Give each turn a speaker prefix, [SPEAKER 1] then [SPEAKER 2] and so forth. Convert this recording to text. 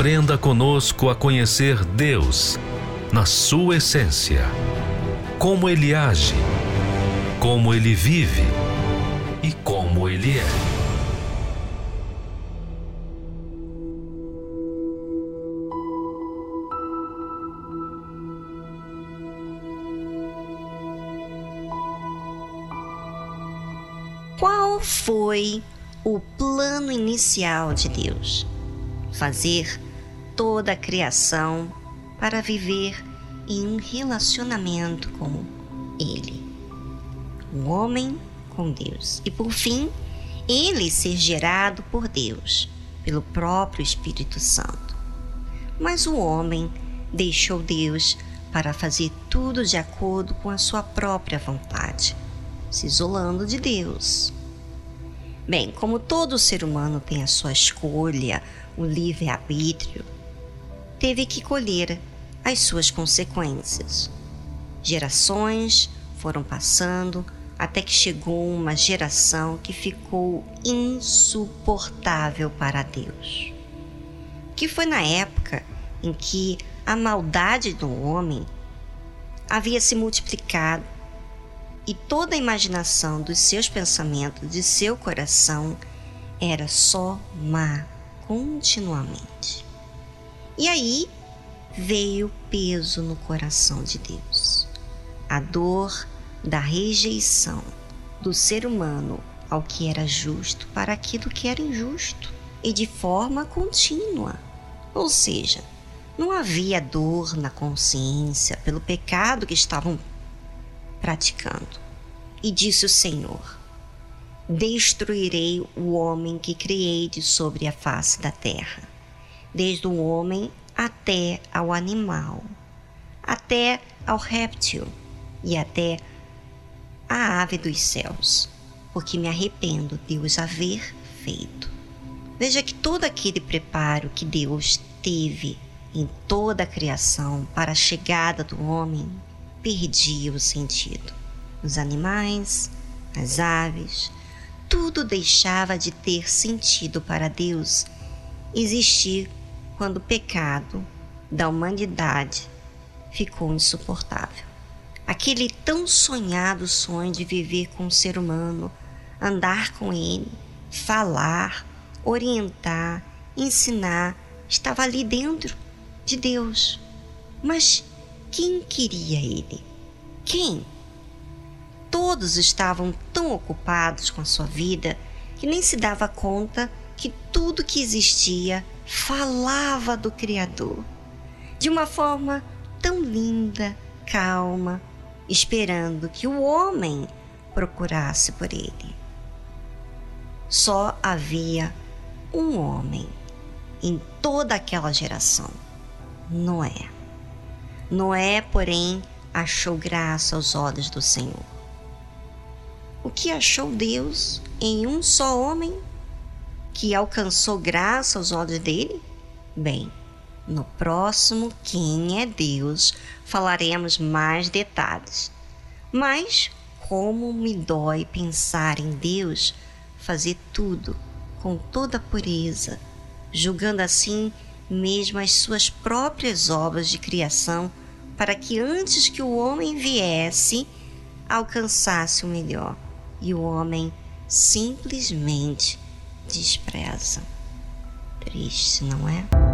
[SPEAKER 1] Aprenda conosco a conhecer Deus na sua essência, como Ele age, como Ele vive e como ele é.
[SPEAKER 2] Qual foi o plano inicial de Deus? Fazer toda a criação para viver em um relacionamento com Ele. O homem com Deus. E por fim, ele ser gerado por Deus, pelo próprio Espírito Santo. Mas o homem deixou Deus para fazer tudo de acordo com a sua própria vontade, se isolando de Deus. Bem, como todo ser humano tem a sua escolha, o livre-arbítrio, teve que colher as suas consequências. Gerações foram passando, até que chegou uma geração que ficou insuportável para Deus. Que foi na época em que a maldade do homem havia se multiplicado e toda a imaginação dos seus pensamentos, de seu coração, era só má continuamente. E aí veio peso no coração de Deus. A dor da rejeição do ser humano ao que era justo para aquilo que era injusto e de forma contínua. Ou seja, não havia dor na consciência pelo pecado que estavam praticando. E disse o Senhor: Destruirei o homem que criei de sobre a face da terra, desde o homem até ao animal, até ao réptil e até a ave dos céus, porque me arrependo de os haver feito. Veja que todo aquele preparo que Deus teve em toda a criação para a chegada do homem perdia o sentido. Os animais, as aves, tudo deixava de ter sentido para Deus existir quando o pecado da humanidade ficou insuportável aquele tão sonhado sonho de viver com o ser humano, andar com ele, falar, orientar, ensinar, estava ali dentro de Deus. Mas quem queria ele? Quem? Todos estavam tão ocupados com a sua vida que nem se dava conta que tudo que existia falava do Criador de uma forma tão linda, calma, esperando que o homem procurasse por ele. Só havia um homem em toda aquela geração: Noé. Noé, porém, achou graça aos olhos do Senhor. O que achou Deus em um só homem que alcançou graça aos olhos dele? Bem, no próximo Quem é Deus falaremos mais detalhes. Mas como me dói pensar em Deus fazer tudo com toda pureza, julgando assim mesmo as suas próprias obras de criação para que antes que o homem viesse, alcançasse o melhor. E o homem simplesmente despreza. Triste, não é?